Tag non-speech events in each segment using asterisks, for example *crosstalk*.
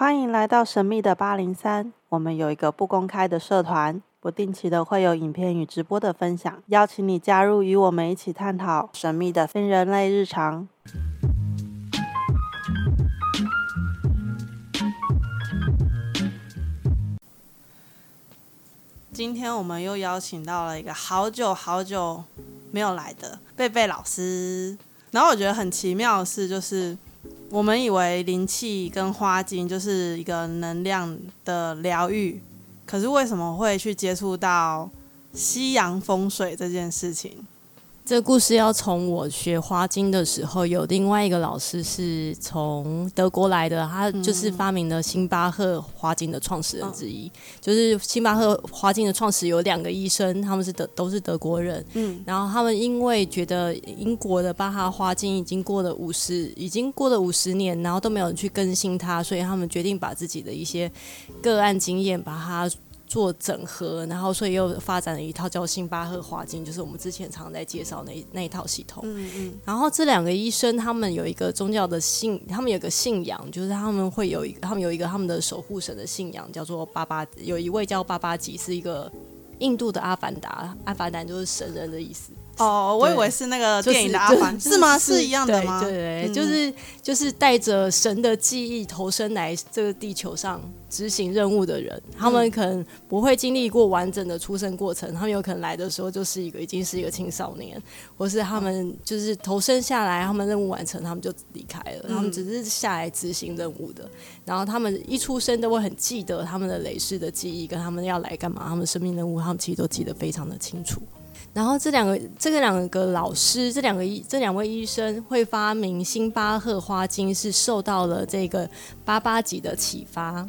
欢迎来到神秘的八零三。我们有一个不公开的社团，不定期的会有影片与直播的分享，邀请你加入，与我们一起探讨神秘的非人类日常。今天我们又邀请到了一个好久好久没有来的贝贝老师，然后我觉得很奇妙的是，就是我们以为灵气跟花精就是一个能量的疗愈，可是为什么会去接触到西洋风水这件事情？这故事要从我学花精的时候，有另外一个老师是从德国来的，他就是发明了星巴克花精的创始人之一。就是星巴克花精的创始有两个医生，他们是德都是德国人。嗯，然后他们因为觉得英国的巴哈花精已经过了五十，已经过了五十年，然后都没有人去更新它，所以他们决定把自己的一些个案经验把它。做整合，然后所以又发展了一套叫星巴克华金，就是我们之前常常在介绍那那一套系统。嗯嗯。然后这两个医生他们有一个宗教的信，他们有个信仰，就是他们会有一个，他们有一个他们的守护神的信仰，叫做巴巴，有一位叫巴巴吉，是一个印度的阿凡达，阿凡达就是神人的意思。哦，我以为是那个电影的阿凡，是吗？是一样的吗？对对，就是就是带着神的记忆投身来这个地球上执行任务的人，他们可能不会经历过完整的出生过程，他们有可能来的时候就是一个已经是一个青少年，或是他们就是投身下来，他们任务完成，他们就离开了，他们只是下来执行任务的。然后他们一出生都会很记得他们的累世的记忆，跟他们要来干嘛，他们生命任务，他们其实都记得非常的清楚。然后这两个，这个两个老师，这两个医，这两位医生会发明星巴赫花精，是受到了这个八八级的启发。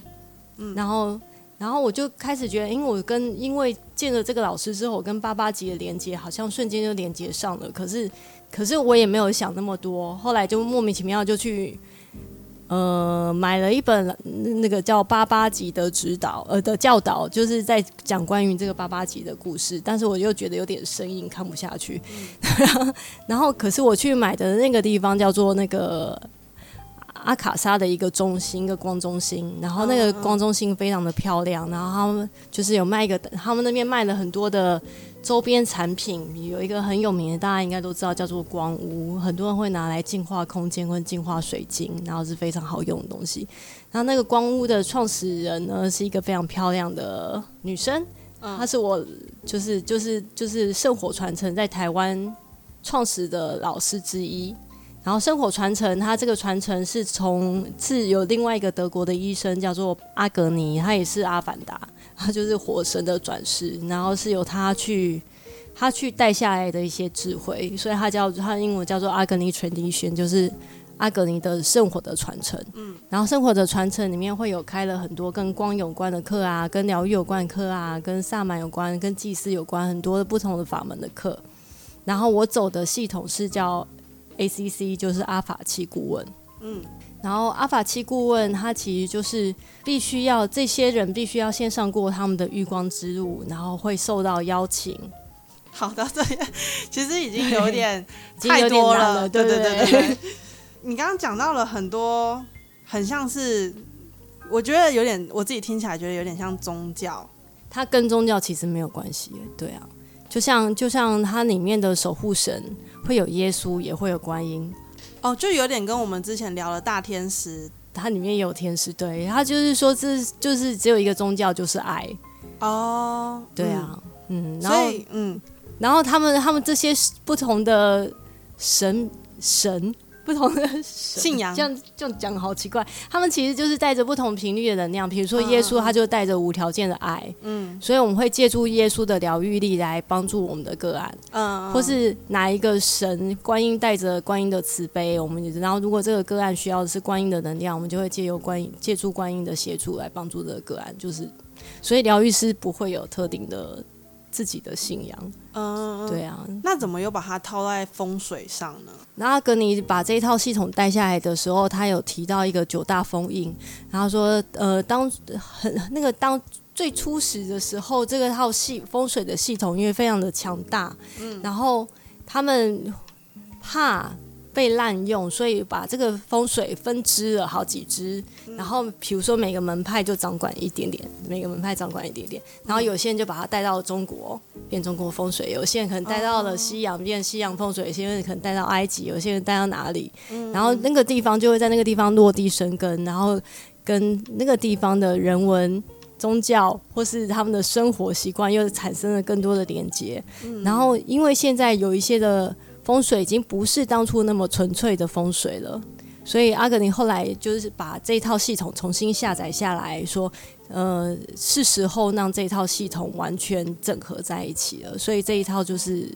嗯，然后，然后我就开始觉得，因为我跟因为见了这个老师之后，我跟八八级的连接好像瞬间就连接上了。可是，可是我也没有想那么多，后来就莫名其妙就去。呃，买了一本那个叫八八级的指导，呃的教导，就是在讲关于这个八八级的故事。但是我又觉得有点生硬，看不下去。*laughs* 然后，可是我去买的那个地方叫做那个阿卡莎的一个中心，一个光中心。然后那个光中心非常的漂亮。然后他们就是有卖一个，他们那边卖了很多的。周边产品有一个很有名的，大家应该都知道，叫做光屋，很多人会拿来净化空间跟净化水晶，然后是非常好用的东西。然后那个光屋的创始人呢，是一个非常漂亮的女生，她是我就是就是就是圣火传承在台湾创始的老师之一。然后圣火传承，它这个传承是从是有另外一个德国的医生叫做阿格尼，他也是阿凡达。*laughs* 他就是火神的转世，然后是由他去，他去带下来的一些智慧，所以他叫他英文叫做阿格尼 tradition，就是阿格尼的圣火的传承。嗯，然后圣火的传承里面会有开了很多跟光有关的课啊，跟疗愈有关的课啊，跟萨满有关、跟祭祀有关很多不同的法门的课。然后我走的系统是叫 ACC，就是阿法器顾问。嗯。然后阿法七顾问他其实就是必须要这些人必须要先上过他们的浴光之路，然后会受到邀请。*laughs* 好的，这其实 *laughs* 已经有点太多了，对对对对。你刚刚讲到了很多，很像是我觉得有点，我自己听起来觉得有点像宗教。它跟宗教其实没有关系，对啊，就像就像它里面的守护神会有耶稣，也会有观音。哦，就有点跟我们之前聊的大天使，它里面也有天使，对，它就是说这就是只有一个宗教就是爱，哦，对啊，嗯，然后嗯，然后他们他们这些不同的神神。不同的信仰，这样这样讲好奇怪。他们其实就是带着不同频率的能量，比如说耶稣，他就带着无条件的爱，嗯，所以我们会借助耶稣的疗愈力来帮助我们的个案，嗯，或是哪一个神，观音带着观音的慈悲，我们然后如果这个个案需要的是观音的能量，我们就会借由观音，借助观音的协助来帮助这个个案，就是所以疗愈师不会有特定的。自己的信仰，嗯，对啊，那怎么又把它套在风水上呢？然后跟你把这一套系统带下来的时候，他有提到一个九大封印，然后说，呃，当很 *laughs* 那个当最初始的时候，这个套系风水的系统因为非常的强大，嗯，然后他们怕被滥用，所以把这个风水分支了好几支，然后比如说每个门派就掌管一点点，每个门派掌管一点点，然后有些人就把它带到了中国，变中国风水；有些人可能带到了西洋，变西洋风水；有些人可能带到埃及，有些人带到哪里，然后那个地方就会在那个地方落地生根，然后跟那个地方的人文。宗教或是他们的生活习惯又产生了更多的连接，然后因为现在有一些的风水已经不是当初那么纯粹的风水了，所以阿格尼后来就是把这套系统重新下载下来说。呃，是时候让这套系统完全整合在一起了，所以这一套就是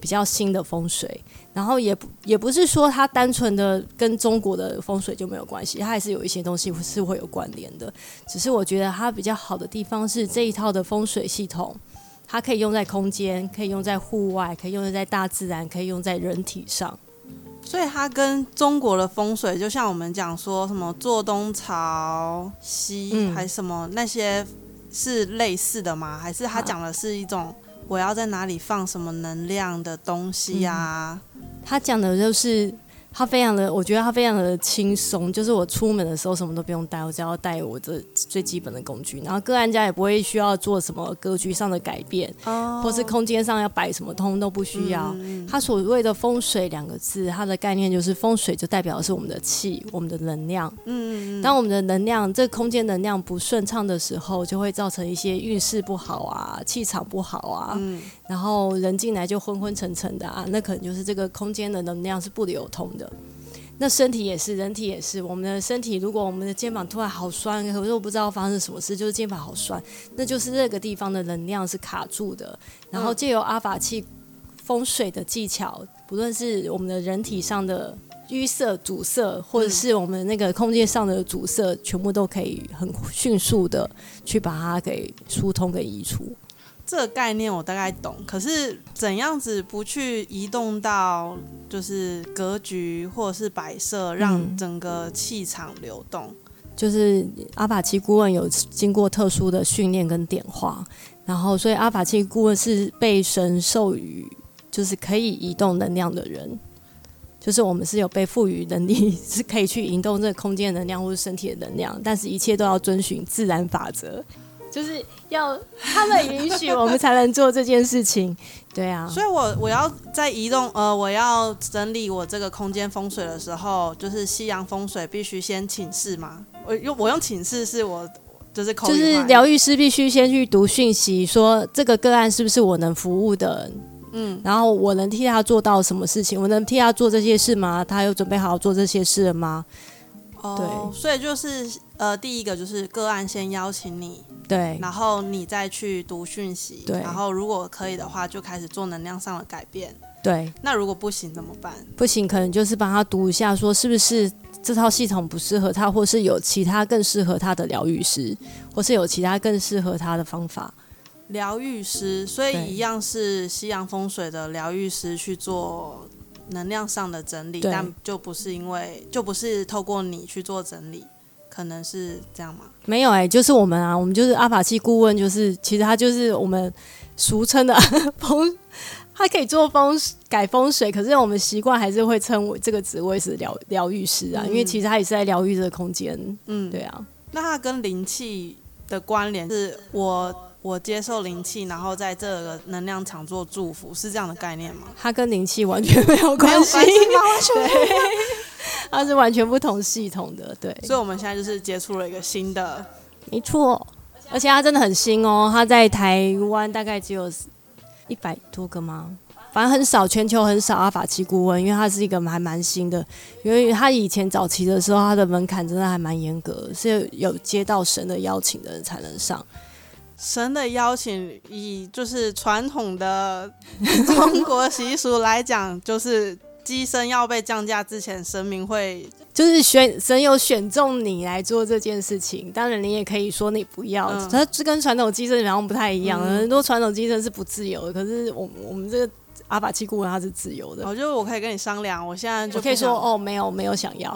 比较新的风水。然后也不也不是说它单纯的跟中国的风水就没有关系，它还是有一些东西是会有关联的。只是我觉得它比较好的地方是这一套的风水系统，它可以用在空间，可以用在户外，可以用在大自然，可以用在人体上。所以它跟中国的风水，就像我们讲说什么坐东朝西，还是什么那些是类似的吗？还是它讲的是一种我要在哪里放什么能量的东西呀？它讲的就是。它非常的，我觉得它非常的轻松，就是我出门的时候什么都不用带，我只要带我这最基本的工具，然后个案家也不会需要做什么格局上的改变，哦或是空间上要摆什么，通通都不需要。它所谓的风水两个字，它的概念就是风水就代表的是我们的气，我们的能量。嗯，当我们的能量这空间能量不顺畅的时候，就会造成一些运势不好啊，气场不好啊，嗯然后人进来就昏昏沉沉的啊，那可能就是这个空间的能量是不流通的。那身体也是，人体也是。我们的身体，如果我们的肩膀突然好酸，可是我不知道发生什么事，就是肩膀好酸，那就是那个地方的能量是卡住的。然后借由阿法器风水的技巧，不论是我们的人体上的淤塞阻塞，或者是我们那个空间上的阻塞，全部都可以很迅速的去把它给疏通、给移除。这个概念我大概懂，可是怎样子不去移动到就是格局或者是摆设，让整个气场流动？就是阿法奇顾问有经过特殊的训练跟点化，然后所以阿法奇顾问是被神授予，就是可以移动能量的人，就是我们是有被赋予能力，*laughs* 是可以去移动这个空间能量或者身体的能量，但是一切都要遵循自然法则。就是要他们允许我们才能做这件事情，*laughs* 对啊。所以，我我要在移动，呃，我要整理我这个空间风水的时候，就是西洋风水必须先请示嘛。我用我用请示是我就是就是疗愈师必须先去读讯息，说这个个案是不是我能服务的，嗯，然后我能替他做到什么事情？我能替他做这些事吗？他有准备好做这些事了吗？哦，所以就是呃，第一个就是个案先邀请你，对，然后你再去读讯息，对，然后如果可以的话，就开始做能量上的改变，对。那如果不行怎么办？不行，可能就是帮他读一下，说是不是这套系统不适合他，或是有其他更适合他的疗愈师，或是有其他更适合他的方法。疗愈师，所以一样是西洋风水的疗愈师去做。能量上的整理，但就不是因为，就不是透过你去做整理，可能是这样吗？没有哎，就是我们啊，我们就是阿法器顾问，就是其实他就是我们俗称的 *laughs* 风，他可以做风改风水，可是我们习惯还是会称为这个职位是疗疗愈师啊，因为其实他也是在疗愈这个空间。嗯，对啊。那他跟灵气的关联是我。我接受灵气，然后在这个能量场做祝福，是这样的概念吗？它跟灵气完全没有关系，对，*laughs* 它是完全不同系统的，对。所以我们现在就是接触了一个新的，没错，而且它真的很新哦，它在台湾大概只有一百多个吗？反正很少，全球很少阿法奇顾问，因为它是一个还蛮新的，因为它以前早期的时候，它的门槛真的还蛮严格，是有接到神的邀请的人才能上。神的邀请，以就是传统的中国习俗来讲，就是机身要被降价之前，神明会就是选神有选中你来做这件事情。当然，你也可以说你不要，它这跟传统机身好像不太一样。很多传统机身是不自由的，可是我我们这个阿法七顾问他是自由的。我觉得我可以跟你商量，我现在就可以说哦，没有没有想要，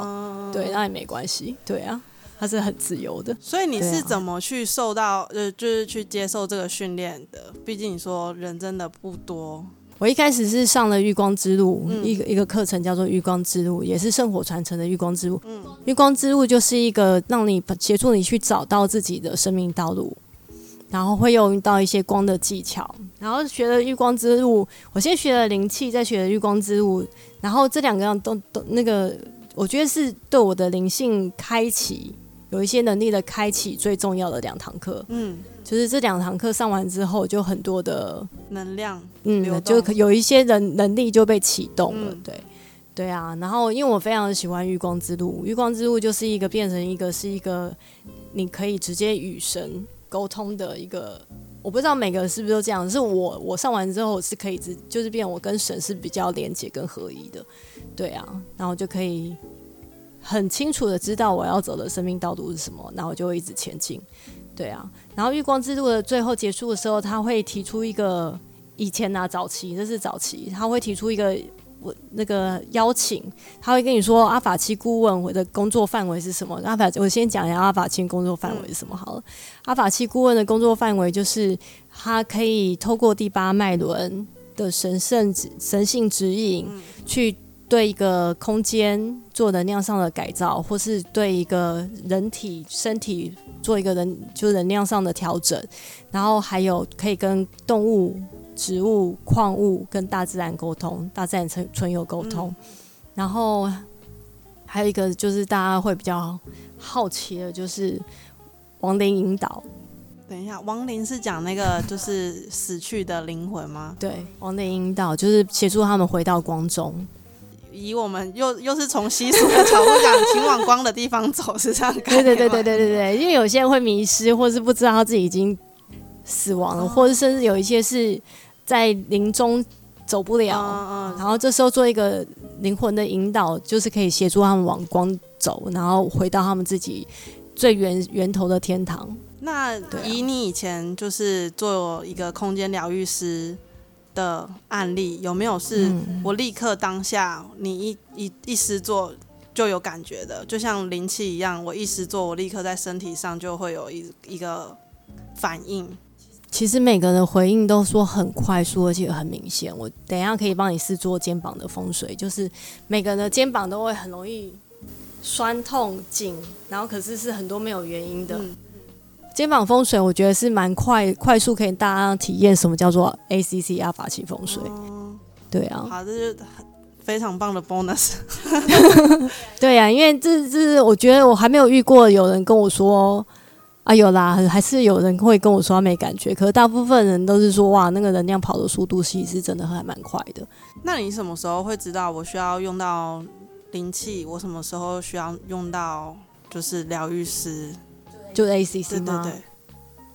对，那也没关系，对啊。他是很自由的，所以你是怎么去受到呃，就是去接受这个训练的？毕竟你说人真的不多。我一开始是上了月光之路，嗯一个一个课程叫做月光之路，也是圣火传承的月光之路。嗯，月光之路就是一个让你协助你去找到自己的生命道路，然后会用到一些光的技巧。然后学了月光之路，我先学了灵气，再学了月光之路，然后这两个样都都那个，我觉得是对我的灵性开启有一些能力的开启最重要的两堂课。嗯，就是这两堂课上完之后，就很多的能量，嗯，就有一些人能力就被启动了，嗯对，对啊。然后因为我非常喜欢月光之路，月光之路就是一个变成一个是一个你可以直接与神沟通的一个，我不知道每个人是不是都这样，是我我上完之后是可以直就是变我跟神是比较连接跟合一的，对啊，然后就可以很清楚的知道我要走的生命道路是什么，然后我就会一直前进，对啊。然后月光之路的最后结束的时候，他会提出一个以前啊早期，这是早期，他会提出一个我那个邀请，他会跟你说阿法七顾问我的工作范围是什么？阿法我先讲一下阿法七工作范围是什么好了。阿法七顾问的工作范围就是他可以透过第八脉轮的神圣指神性指引，去对一个空间做能量上的改造，或是对一个人体身体做一个人就是能量上的调整，然后还有可以跟动物、植物、矿物跟大自然沟通，大自然存存有沟通，然后还有一个就是大家会比较好奇的，就是亡灵引导。等一下，亡灵是讲那个就是死去的灵魂吗？对，亡灵引导就是协助他们回到光中。以我们又又是从习俗的角度讲，请往光的地方走，是这样概对对对对对对对，因为有些人会迷失，或是不知道他自己已经死亡了，或者甚至有一些是在临终走不了，嗯嗯。然后这时候做一个灵魂的引导，就是可以协助他们往光走，然后回到他们自己最源源头的天堂。那以你以前就是做一个空间疗愈师的案例，有没有是嗯我立刻当下你一一一施做就有感觉的？就像灵气一样，我一施做，我立刻在身体上就会有一一个反应。其实每个人的回应都说很快速，而且很明显。我等一下可以帮你试做肩膀的风水，就是每个人的肩膀都会很容易酸痛紧，然后可是是很多没有原因的。嗯肩膀风水，我觉得是蛮快快速可以大家体验什么叫做 ACC 阿法奇风水。哦对啊，好，这就是很非常棒的 bonus。*laughs* 对呀、因为这这是我觉得我还没有遇过有人跟我说啊，有啦，还是有人会跟我说他没感觉，可是大部分人都是说哇，那个能量跑的速度其实是真的还蛮快的。那你什么时候会知道我需要用到灵气？我什么时候需要用到就是疗愈师？就是 ACC 对吗？对，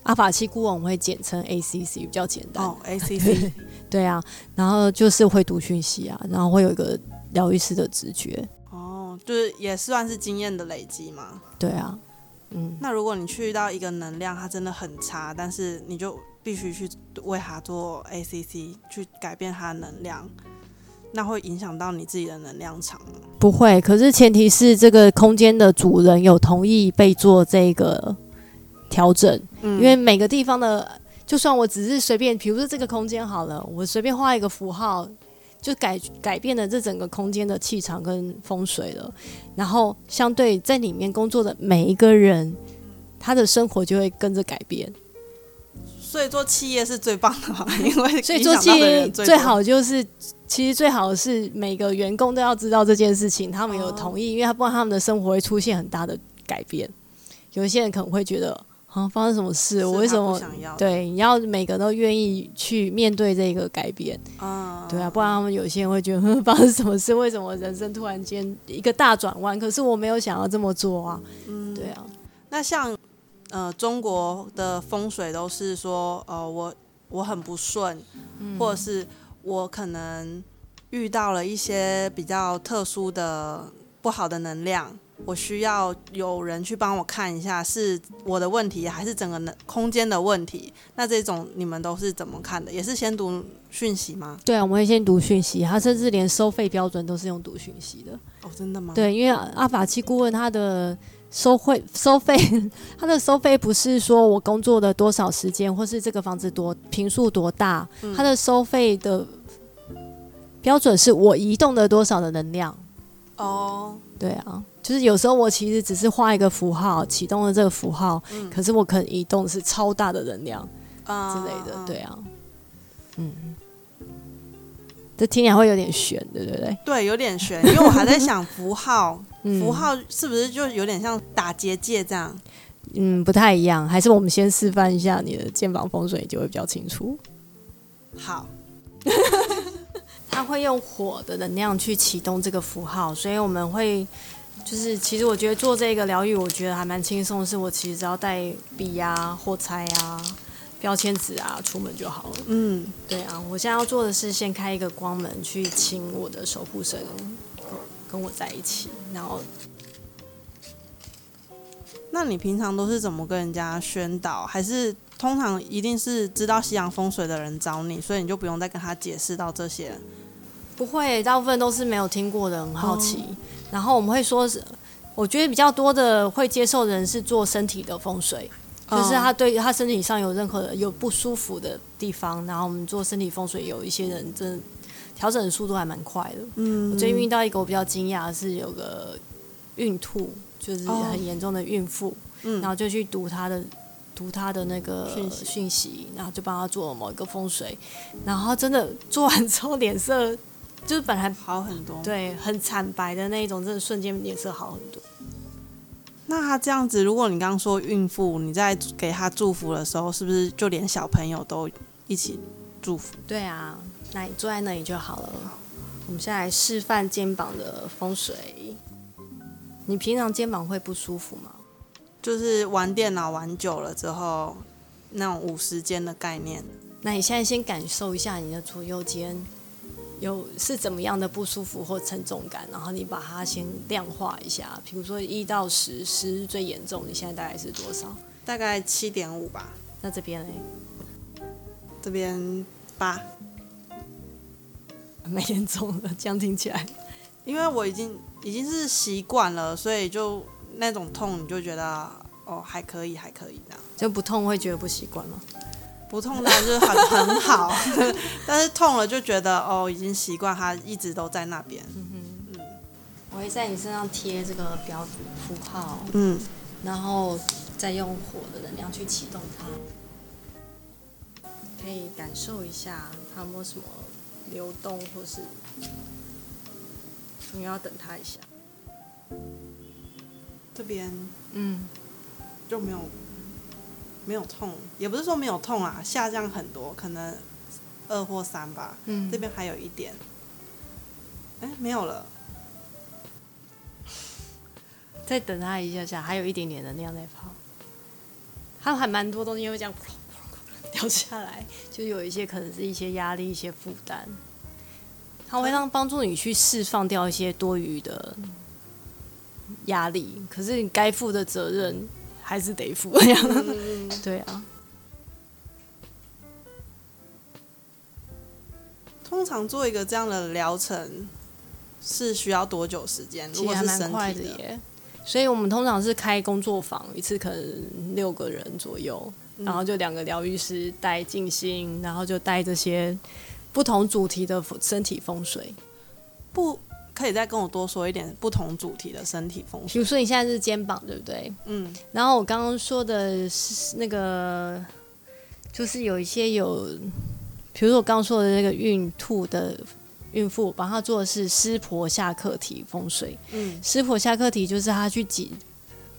阿法七顾问我们会简称 ACC，比较简单。哦，ACC，*laughs* 对啊，然后就是会读讯息啊，然后会有一个疗愈师的直觉。哦，就是也算是经验的累积嘛。对啊，嗯，那如果你去到一个能量，它真的很差，但是你就必须去为它做 ACC，去改变它的能量，那会影响到你自己的能量场吗。不会。可是前提是这个空间的主人有同意被做这个调整，嗯因为每个地方的，就算我只是随便，比如说这个空间好了，我随便画一个符号。就改改变了这整个空间的气场跟风水了，然后相对在里面工作的每一个人，他的生活就会跟着改变。所以做企业是最棒的嘛，因为所以做企业最好就是，其实最好是每个员工都要知道这件事情，他们有同意，因为他不然他们的生活会出现很大的改变。有一些人可能会觉得，啊，发生什么事？我为什么？想要？，对，你要每个都愿意去面对这个改变，啊，对啊，不然他们有些人会觉得，呵 *laughs* 发生什么事？为什么人生突然间一个大转弯？可是我没有想要这么做啊，嗯对啊，那像呃中国的风水都是说，呃我我很不顺，嗯或者是我可能遇到了一些比较特殊的不好的能量，我需要有人去帮我看一下，是我的问题还是整个能空间的问题？那这种你们都是怎么看的？也是先读讯息吗？对啊，我们会先读讯息，他甚至连收费标准都是用读讯息的。哦，真的吗？，对，因为阿法七顾问他的收费收费，*laughs* 他的收费不是说我工作的多少时间，或是这个房子多平数多大，他的收费的标准是我移动了多少的能量。哦，对啊，就是有时候我其实只是画一个符号，启动了这个符号，可是我可能移动的是超大的能量啊之类的。对啊，嗯，这听起来会有点悬，对不对？对，有点悬，因为我还在想符号，*laughs* 嗯符号是不是就有点像打结界这样？嗯，不太一样，还是我们先示范一下你的肩膀风水，就会比较清楚。好，*laughs* 它会用火的能量去启动这个符号，所以我们会就是，其实我觉得做这个疗愈，我觉得还蛮轻松，是我其实只要带笔啊、火柴啊、标签纸啊出门就好了。嗯，对啊，我现在要做的是先开一个光门，去请我的守护神跟我在一起，然后那你平常都是怎么跟人家宣导？还是通常一定是知道西洋风水的人找你，所以你就不用再跟他解释到这些？不会，大部分都是没有听过的，很好奇。然后我们会说是，我觉得比较多的会接受人是做身体的风水，就是他对他身体上有任何的有不舒服的地方，然后我们做身体风水，有一些人真的调整的速度还蛮快的。嗯，我最近遇到一个我比较惊讶的是，有个孕吐，就是哦很严重的孕妇，嗯。然后就去读她的读她的那个讯息，然后就帮他做某一个风水，然后真的做完之后脸色就是本来好很多。，对很惨白的那一种，真的瞬间脸色好很多。那他这样子，如果你刚刚说孕妇，你在给他祝福的时候，是不是就连小朋友都一起祝福？对啊，那你坐在那里就好了。我们现在来示范肩膀的风水。你平常肩膀会不舒服吗？就是玩电脑玩久了之后，那种五十肩的概念。那你现在先感受一下你的左右肩有是怎么样的不舒服或沉重感，然后你把它先量化一下，比如说一到十，十是最严重，你现在大概是多少？大概七点五吧，那这边嘞，这边八，蛮严重的，这样听起来。因为我已经已经是习惯了，所以就那种痛你就觉得哦还可以还可以这样，就不痛会觉得不习惯吗？不痛当然就是很很好，*laughs* 但是痛了就觉得哦已经习惯它一直都在那边，嗯嗯我会在你身上贴这个标符号，嗯，然后再用火的能量去启动它，可以感受一下它有没有什么流动，或是你要等它一下。这边嗯，就没有没有痛，也不是说没有痛啊，下降很多，可能二或三吧，嗯。这边还有一点，哎没有了，再等他一下下，还有一点点能量在跑。它还蛮多东西会这样掉下来，就有一些可能是一些压力、一些负担，它会让帮助你去释放掉一些多余的压力。可是你该负的责任还是得付，这样 *laughs* 对啊。通常做一个这样的疗程是需要多久时间？如果是身蛮快的体的，耶。所以我们通常是开工作坊，一次可能六个人左右，然后就两个疗愈师带静心，然后就带这些不同主题的身体风水。不可以再跟我多说一点不同主题的身体风水比？如说你现在是肩膀，对不对？嗯，然后我刚刚说的是那个，就是有一些有，比如说我刚刚说的那个孕吐的孕妇，我帮她做的是湿婆下课题风水。嗯，湿婆下课题就是她去挤，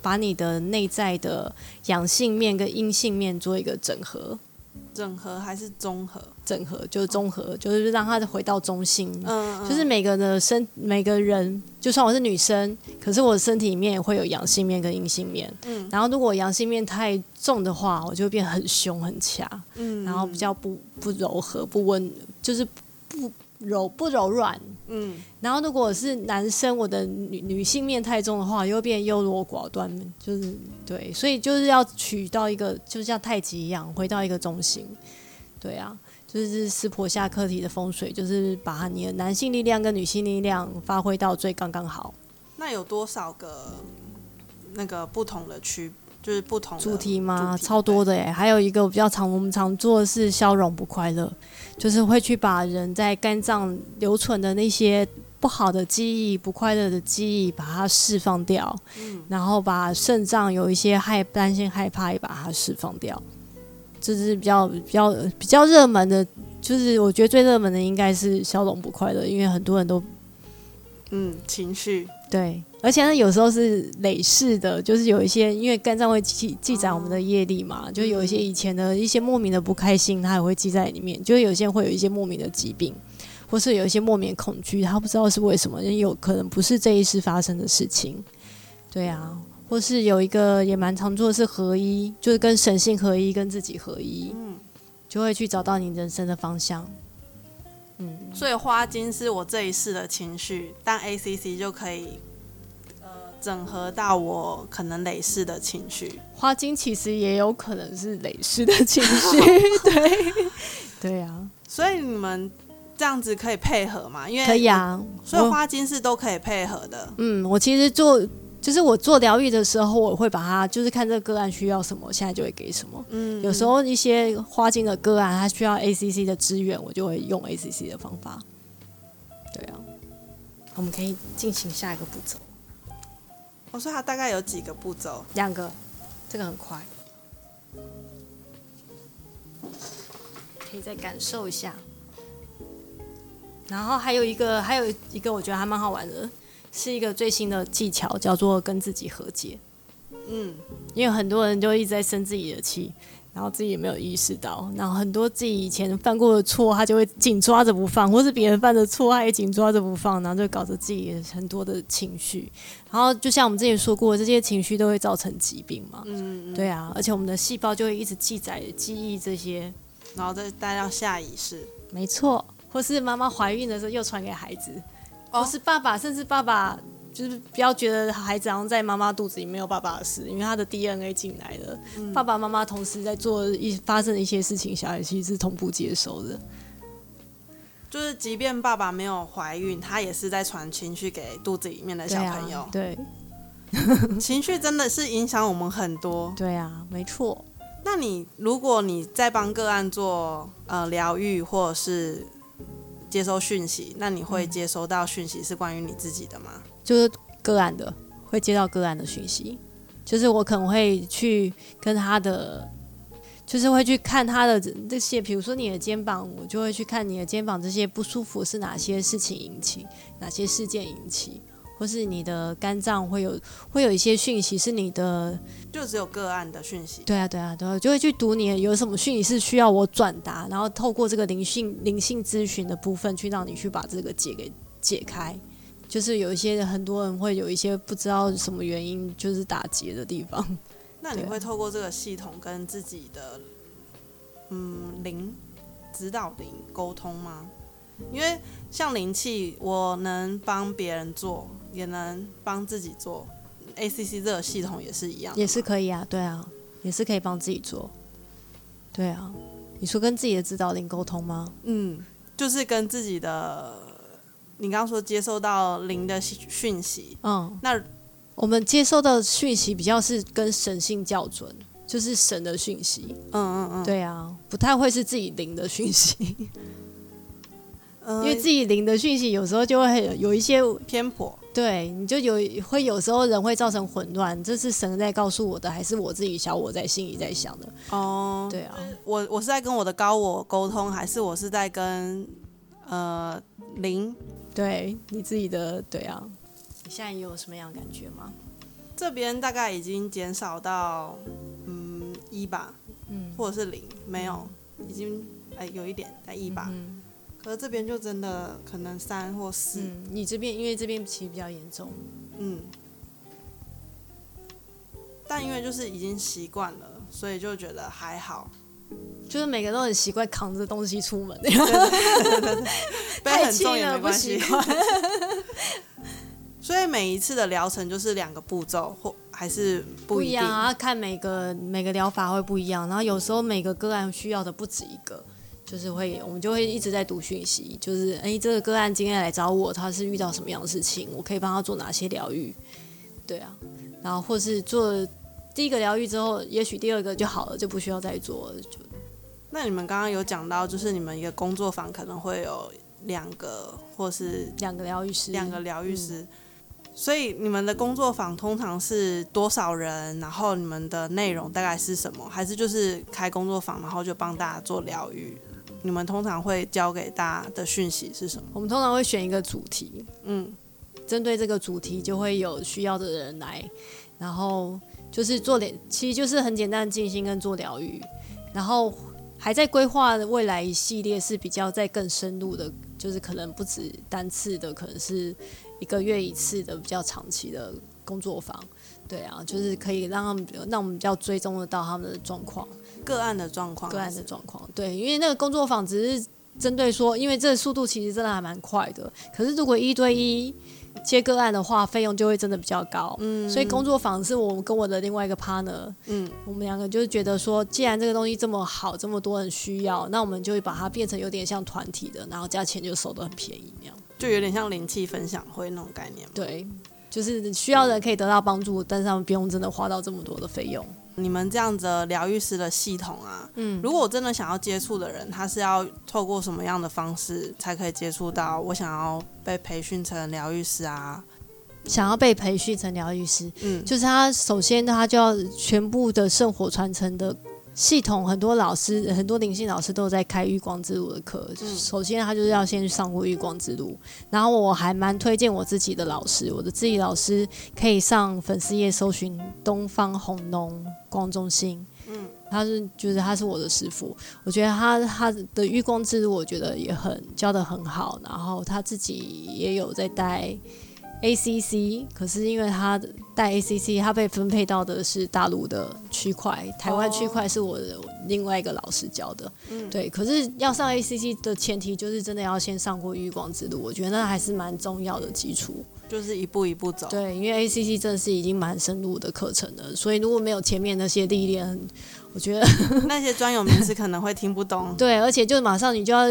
把你的内在的阳性面跟阴性面做一个整合。整合还是综合？整合就是综合，就是让他回到中心。嗯，嗯就是每个的身，每个人，就算我是女生，可是我的身体里面也会有阳性面跟阴性面。嗯然后如果阳性面太重的话，我就会变很凶很强，嗯，然后比较不不柔和、不温，就是不柔不柔软。嗯然后如果是男生，我的女女性面太重的话，又变优柔寡断，就是对，所以就是要取到一个，就像太极一样，回到一个中心。对啊，就是湿婆下课题的风水，就是把你的男性力量跟女性力量发挥到最刚刚好。那有多少个那个不同的区？就是不同主题吗？超多的哎，还有一个比较常我们常做的是消融不快乐，就是会去把人在肝脏留存的那些不好的记忆、不快乐的记忆，把它释放掉，嗯然后把肾脏有一些害担心、害怕也把它释放掉。这是比较比较比较热门的，就是我觉得最热门的应该是消融不快乐，因为很多人都嗯情绪，对，而且呢，有时候是累世的，就是有一些因为肝脏会记记载我们的业力嘛，就有一些以前的一些莫名的不开心，它也会记在里面。就是有些人会有一些莫名的疾病，或是有一些莫名的恐惧，他不知道是为什么，有可能不是这一世发生的事情。对啊，或是有一个也蛮常做的是合一，就是跟神性合一，跟自己合一，嗯，就会去找到你人生的方向。嗯，所以花精是我这一世的情绪，但 ACC 就可以呃整合到我可能累世的情绪。花精其实也有可能是累世的情绪，*laughs* 对，对啊，所以你们这样子可以配合嘛？因为可以，啊。所以花精是都可以配合的。嗯，我其实做就是我做疗愈的时候，我会把它就是看这个个案需要什么，现在就会给什么。嗯，有时候一些花精的个案，它需要 ACC 的资源，我就会用 ACC 的方法。对啊，我们可以进行下一个步骤，我说它大概有几个步骤。两个，这个很快，可以再感受一下。然后还有一个，还有一个，我觉得还蛮好玩的，是一个最新的技巧，叫做跟自己和解。嗯，因为很多人就一直在生自己的气，然后自己也没有意识到，然后很多自己以前犯过的错，他就会紧抓着不放，或是别人犯的错，他也紧抓着不放，然后就搞得自己很多的情绪。然后就像我们之前说过，这些情绪都会造成疾病嘛。嗯，对啊，而且我们的细胞就会一直记载、记忆这些，然后再带到下意识。没错。或是妈妈怀孕的时候又传给孩子，哦是爸爸，甚至爸爸就是不要觉得孩子好像在妈妈肚子里没有爸爸的事，因为他的 DNA 进来了，爸爸妈妈同时在做一发生的一些事情，小孩其实是同步接收的。就是即便爸爸没有怀孕，他也是在传情绪给肚子里面的小朋友。对啊情绪真的是影响我们很多。对对啊，没错。那你如果你在帮个案做呃疗愈或者是接收讯息，那你会接收到讯息是关于你自己的吗？就是个案的，会接到个案的讯息，就是我可能会去跟他的，就是会去看他的这些，比如说你的肩膀，我就会去看你的肩膀这些不舒服是哪些事情引起，哪些事件引起，或是你的肝脏会有会有一些讯息是你的，就只有个案的讯息。对啊对啊对啊，就会去读你有什么讯息是需要我转达，然后透过这个灵性灵性咨询的部分去让你去把这个结给解开。就是有一些很多人会有一些不知道什么原因就是打结的地方，*laughs* 那你会透过这个系统跟自己的嗯灵指导灵沟通吗？因为像灵气，我能帮别人做，也能帮自己做。ACC 这个系统也是一样，也是可以啊，对啊，也是可以帮自己做，对啊。你说跟自己的指导灵沟通吗？嗯，就是跟自己的，你刚刚说接受到灵的讯息，嗯，那我们接受的讯息比较是跟神性校准，就是神的讯息，嗯嗯嗯，对啊，不太会是自己灵的讯息，嗯，因为自己灵的讯息有时候就会有有一些偏颇，对，你就有会有时候人会造成混乱，这是神在告诉我的，还是我自己小我在心里在想的？哦，对啊，我我是在跟我的高我沟通，还是我是在跟呃灵对你自己的对啊，你现在有什么样的感觉吗？这边大概已经减少到嗯一吧，嗯，或者是零，没有，已经哎有一点在一吧，嗯可是这边就真的可能三或四，嗯，你这边因为这边其实比较严重，嗯，但因为就是已经习惯了，所以就觉得还好，就是每个人都很习惯扛着东西出门，*laughs* 背太很重轻了不。习惯。*laughs* 所以每一次的疗程就是两个步骤，或还是不一不一样啊，看每个每个疗法会不一样，然后有时候每个个案需要的不止一个，就是会我们就会一直在读讯息，就是哎，这个个案今天来找我，他是遇到什么样的事情，我可以帮他做哪些疗愈，对啊，然后或是做第一个疗愈之后，也许第二个就好了，就不需要再做了。就那你们刚刚有讲到，就是你们一个工作坊可能会有两个或是两个疗愈师，两个疗愈师，所以你们的工作坊通常是多少人？然后你们的内容大概是什么？还是就是开工作坊，然后就帮大家做疗愈？你们通常会教给大家的讯息是什么？我们通常会选一个主题，嗯，针对这个主题就会有需要的人来，然后就是做点，其实就是很简单的静心跟做疗愈，然后还在规划未来一系列是比较在更深入的，就是可能不止单次的，可能是一个月一次的比较长期的工作坊。对啊，就是可以让他们，让我们比较追踪得到他们的状况。个案的状况，个案的状况，对，因为那个工作坊只是针对说，因为这速度其实真的还蛮快的。可是如果一对一接个案的话，费用就会真的比较高。嗯，所以工作坊是我跟我的另外一个 partner，嗯，我们两个就是觉得说，既然这个东西这么好，这么多人需要，那我们就会把它变成有点像团体的，然后价钱就收的很便宜那样，就有点像灵气分享会那种概念。对，就是需要的人可以得到帮助，但是他们不用真的花到这么多的费用。你们这样子疗愈师的系统啊，嗯，如果我真的想要接触的人，他是要透过什么样的方式才可以接触到？我想要被培训成疗愈师啊，想要被培训成疗愈师，嗯，就是他首先他就要全部的圣火传承的。系统很多老师，很多灵性老师都在开玉光之路的课。首先，他就是要先上过玉光之路。然后，我还蛮推荐我自己的老师，我的自己老师可以上粉丝页搜寻东方红农光中心。嗯，他是就是他是我的师傅，我觉得他他的玉光之路，我觉得也很教的很好。然后他自己也有在带。ACC，可是因为他带 ACC，他被分配到的是大陆的区块，台湾区块是我的另外一个老师教的。嗯，对。可是要上 ACC 的前提就是真的要先上过玉光之路，我觉得那还是蛮重要的基础。就是一步一步走。对，因为 ACC 真的是已经蛮深入的课程了，所以如果没有前面那些历练，我觉得 *laughs* 那些专有名词可能会听不懂。*laughs* 对，而且就马上你就要。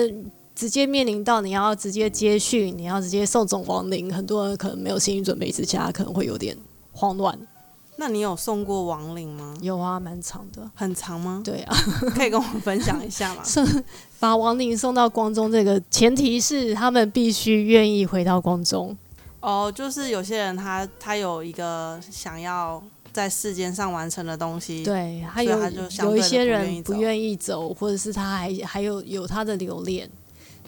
直接面临到你要直接接续，你要直接送总亡灵，很多人可能没有心理准备之下，可能会有点慌乱。那你有送过亡灵吗？有啊，蛮长的。很长吗？对啊，可以跟我们分享一下吗？*laughs* 送把亡灵送到光中，这个前提是他们必须愿意回到光中。哦，就是有些人他他有一个想要在世间上完成的东西，对，还有有一些人不愿意走，或者是他还还有有他的留恋。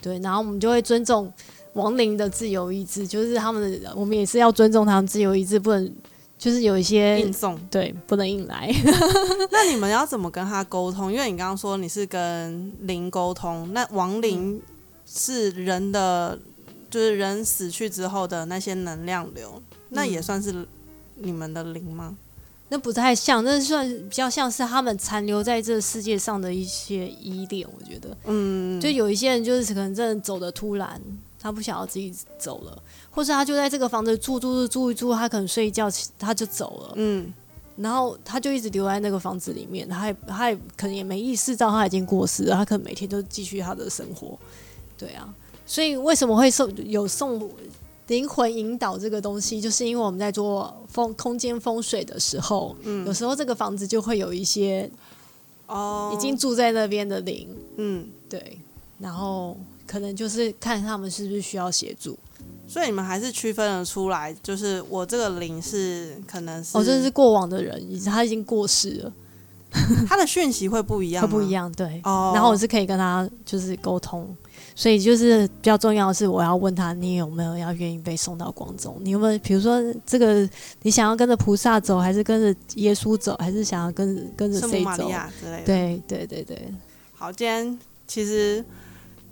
对，然后我们就会尊重亡灵的自由意志，就是他们，我们也是要尊重他们自由意志，不能就是有一些硬送，对，不能硬来。*laughs* 那你们要怎么跟他沟通？因为你刚刚说你是跟灵沟通，那亡灵是人的，就是人死去之后的那些能量流，那也算是你们的灵吗？那不太像，那算比较像是他们残留在这世界上的一些依恋。我觉得，嗯，就有一些人就是可能真的走的突然，他不想要自己走了，或是他就在这个房子住住住住一住，他可能睡一觉他就走了，嗯，然后他就一直留在那个房子里面，他也他也可能也没意识到他已经过世了，他可能每天都继续他的生活，对啊，所以为什么会送有送？灵魂引导这个东西，就是因为我们在做风空间风水的时候，嗯，有时候这个房子就会有一些哦，已经住在那边的灵，嗯，对，然后可能就是看他们是不是需要协助，所以你们还是区分了出来，就是我这个灵是可能是哦，这是过往的人，已他已经过世了，*laughs* 他的讯息会不一样，会不一样，对，哦，然后我是可以跟他就是沟通。所以就是比较重要的是，我要问他，你有没有要愿意被送到光中？你有没有，比如说这个，你想要跟着菩萨走，还是跟着耶稣走，还是想要跟跟着谁走？对对对对。好，今天其实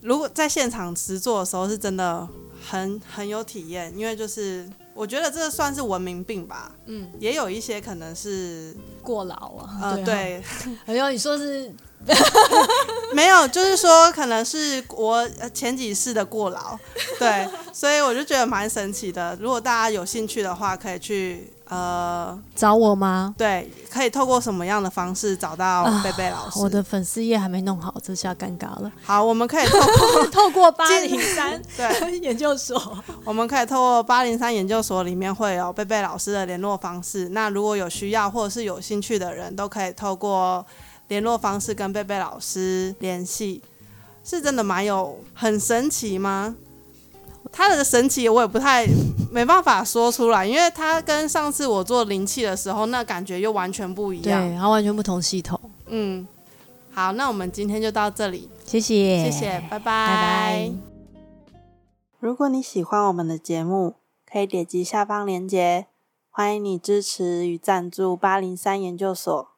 如果在现场实做的时候，是真的很很有体验，因为就是我觉得这算是文明病吧。嗯，也有一些可能是过劳啊。呃，对。*laughs* 哎呦，你说是。*laughs* 没有，就是说可能是我前几世的过劳，对，所以我就觉得蛮神奇的。如果大家有兴趣的话，可以去呃，找我吗？对，可以透过什么样的方式找到贝贝老师？我的粉丝页还没弄好，这下尴尬了。好，我们可以透过 *laughs* 透过八零三 *laughs* 对研究所，我们可以透过八零三研究所里面会有贝贝老师的联络方式。那如果有需要或者是有兴趣的人，都可以透过联络方式跟贝贝老师联系。是真的蛮有很神奇吗？他的神奇我也不太没办法说出来，因为他跟上次我做灵气的时候，那感觉又完全不一样。对，它完全不同系统。嗯，好，那我们今天就到这里，谢谢，谢谢，拜拜，拜拜。如果你喜欢我们的节目，可以点击下方链接，欢迎你支持与赞助八零三研究所。